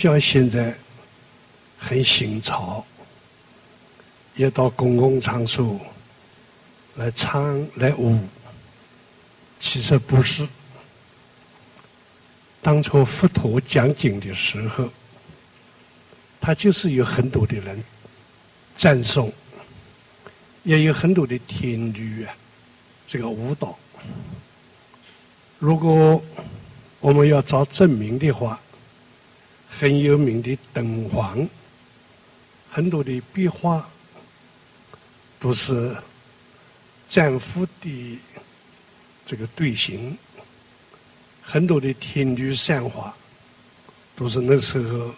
佛教现在很新潮，也到公共场所来唱来舞，其实不是。当初佛陀讲经的时候，他就是有很多的人赞颂，也有很多的天女啊，这个舞蹈。如果我们要找证明的话，很有名的敦煌，很多的壁画都是战俘的这个队形，很多的天女散花都是那时候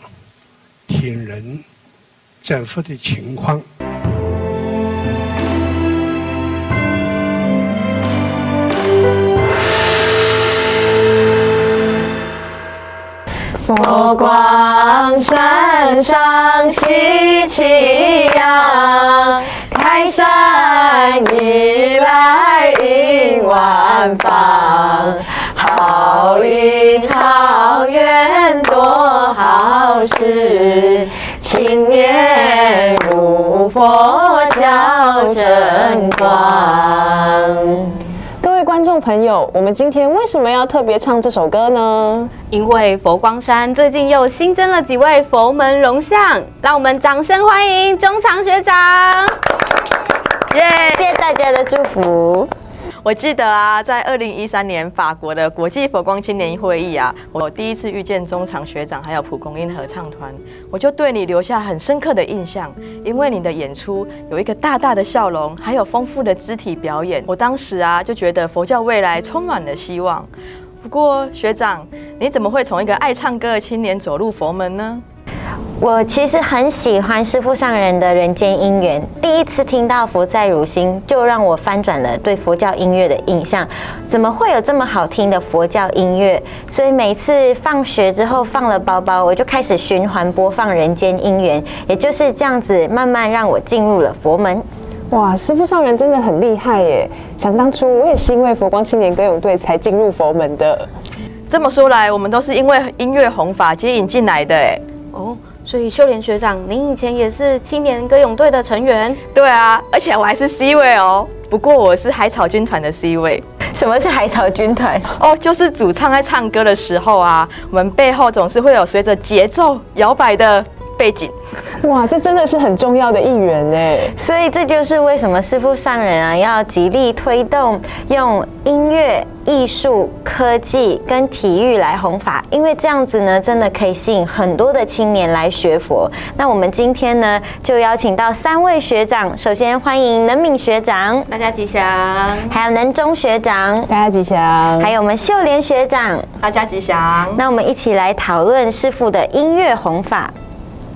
天人战俘的情况。佛光山上喜气扬，开山迎来迎万方，好因好缘多好事，朋友，我们今天为什么要特别唱这首歌呢？因为佛光山最近又新增了几位佛门荣相，让我们掌声欢迎中长学长！耶！谢谢大家的祝福。我记得啊，在二零一三年法国的国际佛光青年会议啊，我第一次遇见中场学长，还有蒲公英合唱团，我就对你留下很深刻的印象，因为你的演出有一个大大的笑容，还有丰富的肢体表演。我当时啊，就觉得佛教未来充满了希望。不过学长，你怎么会从一个爱唱歌的青年走入佛门呢？我其实很喜欢师傅上人的人间姻缘，第一次听到佛在汝心，就让我翻转了对佛教音乐的印象。怎么会有这么好听的佛教音乐？所以每次放学之后放了包包，我就开始循环播放人间姻缘，也就是这样子慢慢让我进入了佛门。哇，师傅上人真的很厉害耶！想当初我也是因为佛光青年歌咏队才进入佛门的。这么说来，我们都是因为音乐弘法接引进来的哎。哦。所以秀莲学长，您以前也是青年歌咏队的成员？对啊，而且我还是 C 位哦。不过我是海草军团的 C 位。什么是海草军团？哦，就是主唱在唱歌的时候啊，我们背后总是会有随着节奏摇摆的背景。哇，这真的是很重要的一员呢。所以这就是为什么师傅上人啊要极力推动用音乐、艺术、科技跟体育来弘法，因为这样子呢，真的可以吸引很多的青年来学佛。那我们今天呢，就邀请到三位学长，首先欢迎能敏学长，大家吉祥；还有能中学长，大家吉祥；还有我们秀莲学长，大家吉祥。那我们一起来讨论师傅的音乐弘法。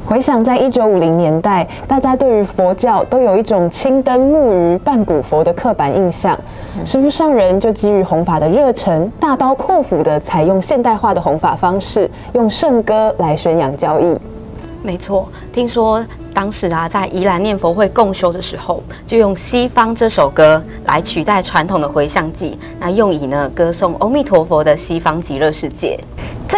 回想在一九五零年代，大家对于佛教都有一种青灯木鱼半古佛的刻板印象。师父上人就基于弘法的热忱，大刀阔斧的采用现代化的弘法方式，用圣歌来宣扬教义。没错，听说当时啊，在宜兰念佛会共修的时候，就用西方这首歌来取代传统的回向记，那用以呢歌颂阿弥陀佛的西方极乐世界。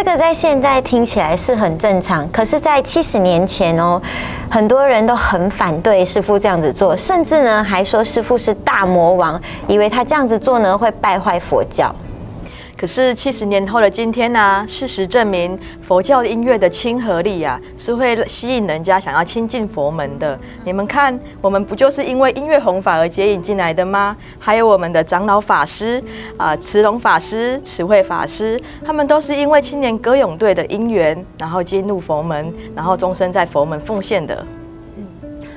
这个在现在听起来是很正常，可是，在七十年前哦，很多人都很反对师傅这样子做，甚至呢还说师傅是大魔王，以为他这样子做呢会败坏佛教。可是七十年后的今天呢？事实证明，佛教音乐的亲和力啊，是会吸引人家想要亲近佛门的。你们看，我们不就是因为音乐弘法而接引进来的吗？还有我们的长老法师啊，慈龙法师、慈惠法师，他们都是因为青年歌咏队的因缘，然后进入佛门，然后终身在佛门奉献的。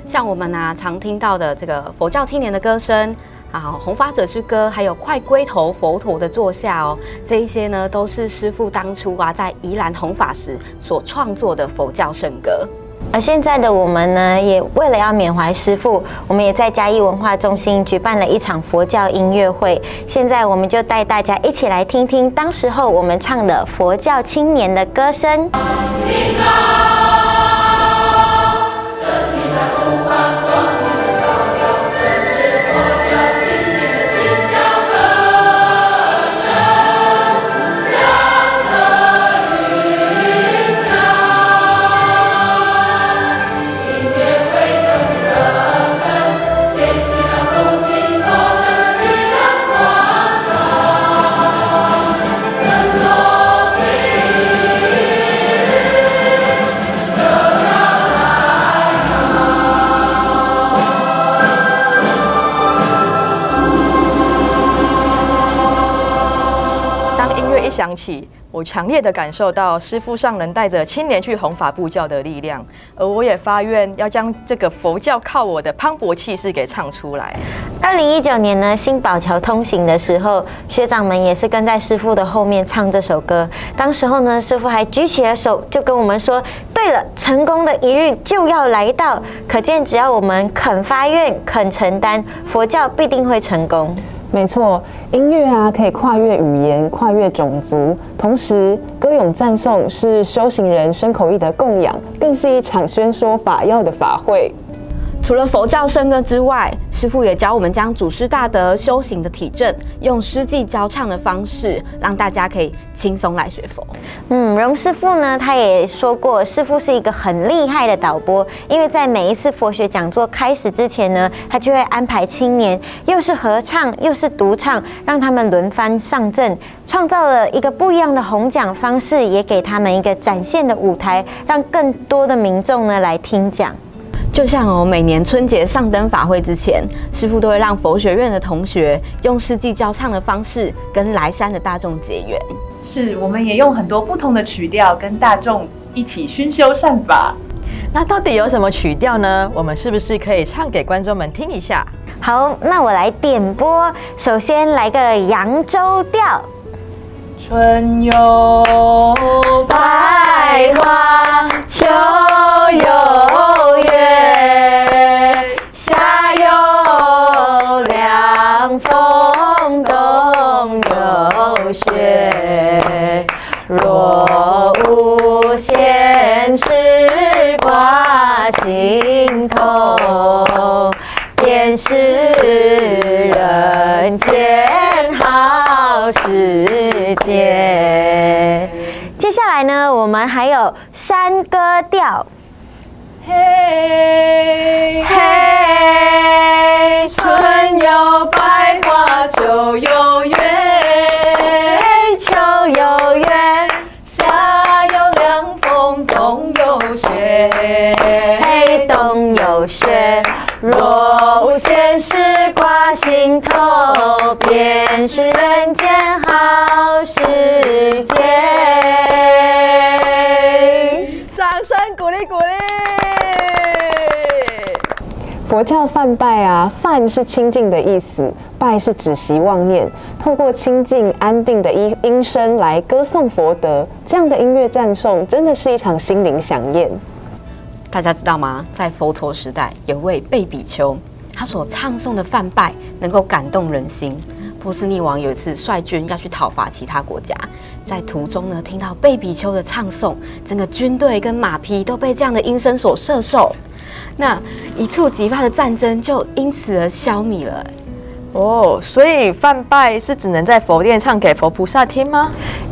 像我们啊，常听到的这个佛教青年的歌声。啊，弘法者之歌，还有快归头佛陀的座下哦，这一些呢，都是师父当初啊在宜兰弘法时所创作的佛教圣歌。而现在的我们呢，也为了要缅怀师父，我们也在嘉义文化中心举办了一场佛教音乐会。现在我们就带大家一起来听听当时候我们唱的佛教青年的歌声。想起，我强烈的感受到师父上人带着青年去弘法布教的力量，而我也发愿要将这个佛教靠我的磅礴气势给唱出来。二零一九年呢，新宝桥通行的时候，学长们也是跟在师傅的后面唱这首歌。当时候呢，师傅还举起了手，就跟我们说：“对了，成功的一日就要来到。”可见，只要我们肯发愿、肯承担，佛教必定会成功。没错，音乐啊，可以跨越语言、跨越种族，同时歌咏赞颂是修行人身口意的供养，更是一场宣说法要的法会。除了佛教圣歌之外，师父也教我们将祖师大德修行的体证，用诗记教唱的方式，让大家可以轻松来学佛。嗯，荣师傅呢，他也说过，师傅是一个很厉害的导播，因为在每一次佛学讲座开始之前呢，他就会安排青年，又是合唱又是独唱，让他们轮番上阵，创造了一个不一样的弘讲方式，也给他们一个展现的舞台，让更多的民众呢来听讲。就像哦，每年春节上灯法会之前，师傅都会让佛学院的同学用世纪教唱的方式，跟来山的大众结缘。是，我们也用很多不同的曲调跟大众一起熏修善法。那到底有什么曲调呢？我们是不是可以唱给观众们听一下？好，那我来点播。首先来个扬州调。春有百花，秋有若无闲事挂心头，便是人间好时节。掌声鼓励鼓励。佛教梵拜啊，梵是清净的意思，拜是止息妄念，透过清净安定的音音声来歌颂佛德，这样的音乐赞颂，真的是一场心灵响宴。大家知道吗？在佛陀时代，有位贝比丘，他所唱诵的梵拜能够感动人心。波斯匿王有一次率军要去讨伐其他国家，在途中呢，听到贝比丘的唱诵，整个军队跟马匹都被这样的音声所射受，那一触即发的战争就因此而消弭了。哦，所以梵拜是只能在佛殿唱给佛菩萨听吗？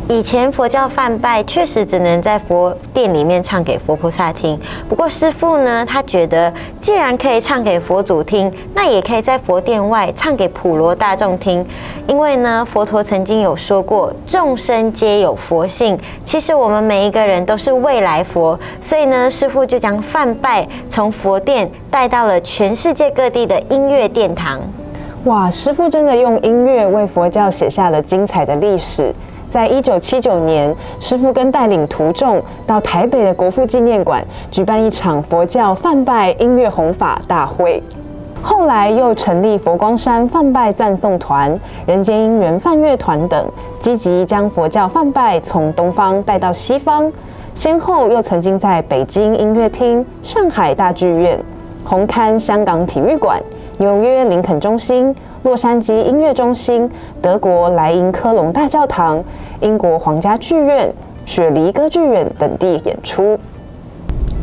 以前佛教梵拜确实只能在佛殿里面唱给佛菩萨听。不过师父呢，他觉得既然可以唱给佛祖听，那也可以在佛殿外唱给普罗大众听。因为呢，佛陀曾经有说过，众生皆有佛性。其实我们每一个人都是未来佛，所以呢，师父就将梵拜从佛殿带到了全世界各地的音乐殿堂。哇，师傅真的用音乐为佛教写下了精彩的历史。在一九七九年，师傅跟带领徒众到台北的国父纪念馆举办一场佛教梵拜音乐弘法大会。后来又成立佛光山梵拜赞颂团、人间音缘梵乐团等，积极将佛教梵拜从东方带到西方。先后又曾经在北京音乐厅、上海大剧院、红磡香港体育馆。纽约林肯中心、洛杉矶音乐中心、德国莱茵科隆大教堂、英国皇家剧院、雪梨歌剧院等地演出。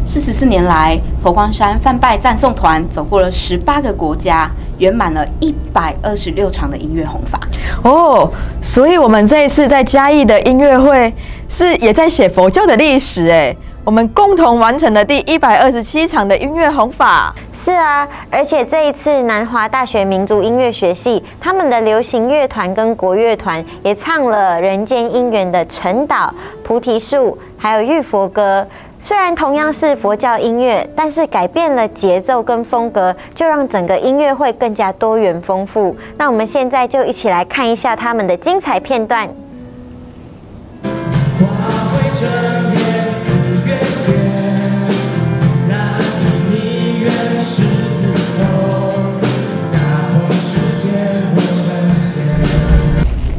四十四年来，佛光山梵拜赞颂团走过了十八个国家，圆满了一百二十六场的音乐弘法。哦，所以我们这一次在嘉义的音乐会是也在写佛教的历史哎，我们共同完成了第一百二十七场的音乐弘法。是啊，而且这一次南华大学民族音乐学系他们的流行乐团跟国乐团也唱了《人间姻缘》的《陈岛》《菩提树》，还有《玉佛歌》。虽然同样是佛教音乐，但是改变了节奏跟风格，就让整个音乐会更加多元丰富。那我们现在就一起来看一下他们的精彩片段。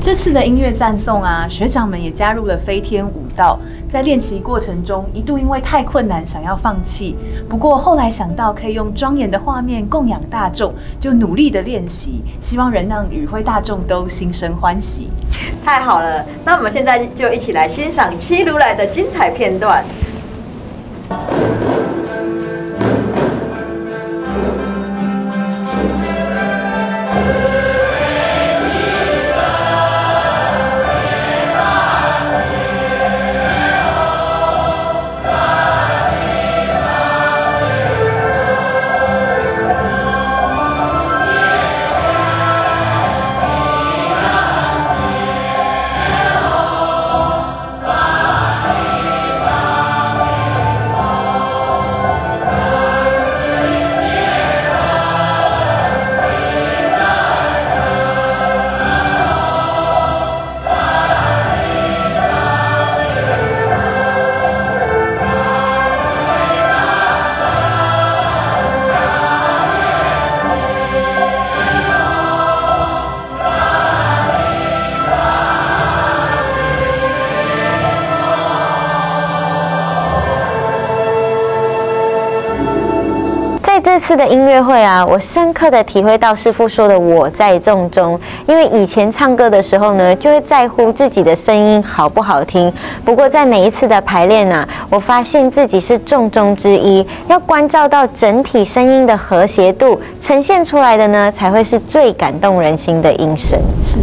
这次的音乐赞颂啊，学长们也加入了飞天舞蹈。在练习过程中，一度因为太困难想要放弃，不过后来想到可以用庄严的画面供养大众，就努力的练习，希望能让与会大众都心生欢喜。太好了，那我们现在就一起来欣赏七如来的精彩片段。次的音乐会啊，我深刻的体会到师傅说的“我在众中”。因为以前唱歌的时候呢，就会在乎自己的声音好不好听。不过在每一次的排练呢，我发现自己是众中之一，要关照到整体声音的和谐度，呈现出来的呢，才会是最感动人心的音声。是，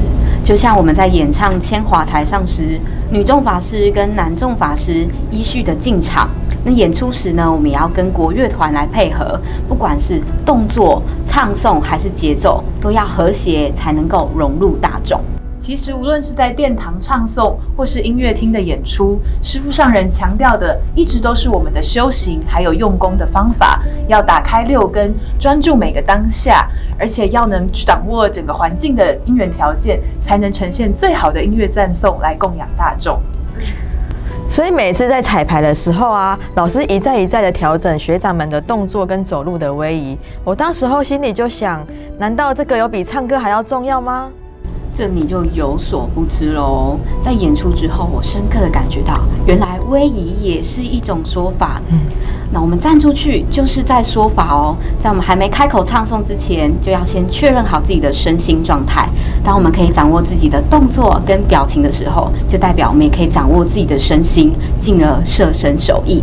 就像我们在演唱《千华台上》时，女众法师跟男众法师依序的进场。那演出时呢，我们也要跟国乐团来配合，不管是动作、唱诵还是节奏，都要和谐，才能够融入大众。其实，无论是在殿堂唱诵，或是音乐厅的演出，师父上人强调的，一直都是我们的修行还有用功的方法，要打开六根，专注每个当下，而且要能掌握整个环境的因缘条件，才能呈现最好的音乐赞颂来供养大众。所以每次在彩排的时候啊，老师一再一再的调整学长们的动作跟走路的位移。我当时候心里就想，难道这个有比唱歌还要重要吗？这你就有所不知喽。在演出之后，我深刻的感觉到，原来威仪也是一种说法。嗯，那我们站出去就是在说法哦。在我们还没开口唱诵之前，就要先确认好自己的身心状态。当我们可以掌握自己的动作跟表情的时候，就代表我们也可以掌握自己的身心，进而设身守意。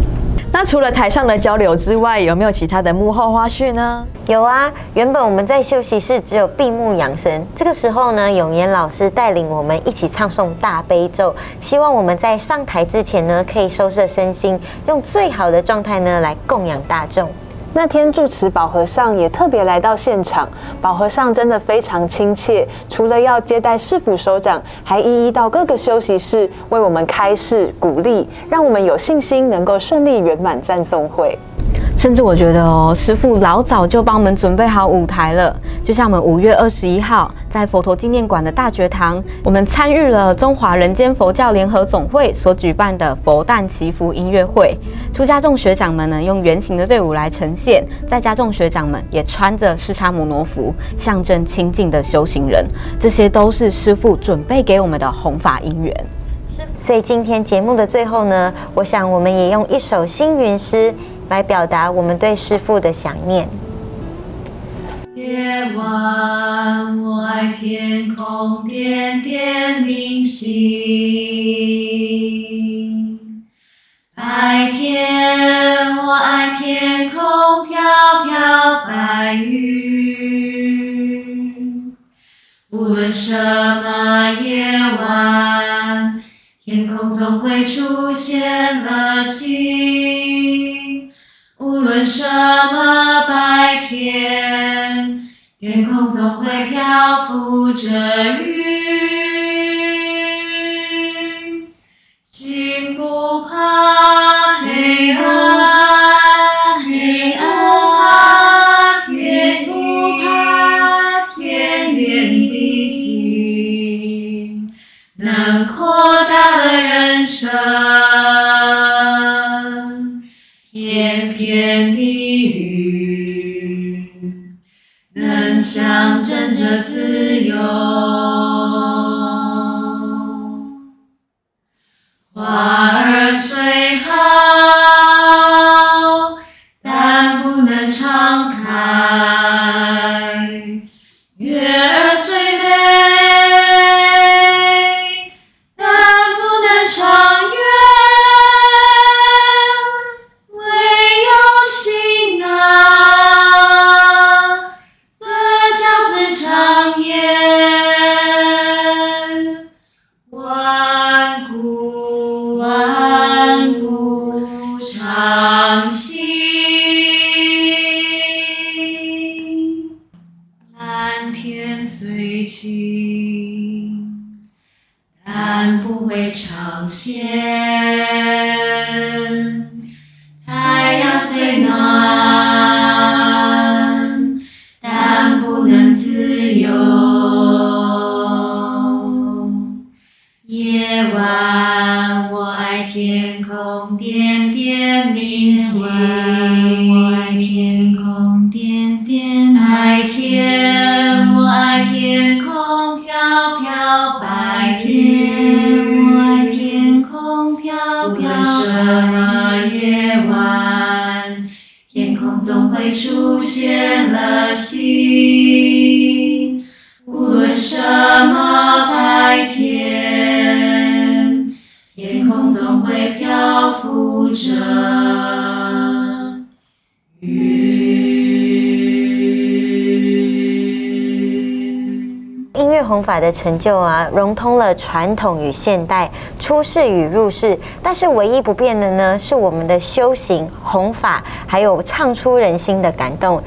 那除了台上的交流之外，有没有其他的幕后花絮呢？有啊，原本我们在休息室只有闭目养神，这个时候呢，永言老师带领我们一起唱诵大悲咒，希望我们在上台之前呢，可以收摄身心，用最好的状态呢来供养大众。那天住持宝和尚也特别来到现场，宝和尚真的非常亲切，除了要接待市府首长，还一一到各个休息室为我们开示鼓励，让我们有信心能够顺利圆满赞颂会。甚至我觉得哦，师傅老早就帮我们准备好舞台了。就像我们五月二十一号在佛陀纪念馆的大觉堂，我们参与了中华人间佛教联合总会所举办的佛诞祈福音乐会。出家众学长们呢，用圆形的队伍来呈现；在家众学长们也穿着释迦摩罗服，象征清净的修行人。这些都是师傅准备给我们的弘法因缘。所以今天节目的最后呢，我想我们也用一首星云诗。来表达我们对师父的想念。夜晚，我爱天空点点明星；白天，我爱天空飘飘白云。无论什么夜晚，天空总会出现了星。无论什么白天，天空总会漂浮着云。心不怕黑暗，日不怕天不怕天连地心，能扩大了人生。弘法的成就啊，融通了传统与现代，出世与入世。但是唯一不变的呢，是我们的修行、弘法，还有唱出人心的感动。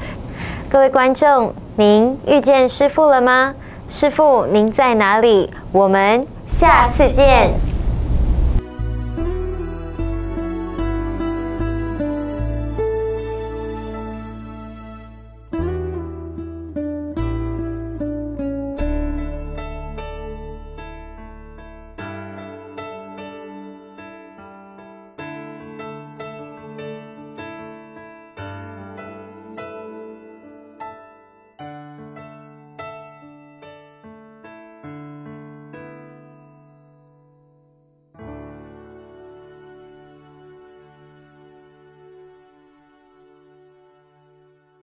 各位观众，您遇见师父了吗？师父，您在哪里？我们下次见。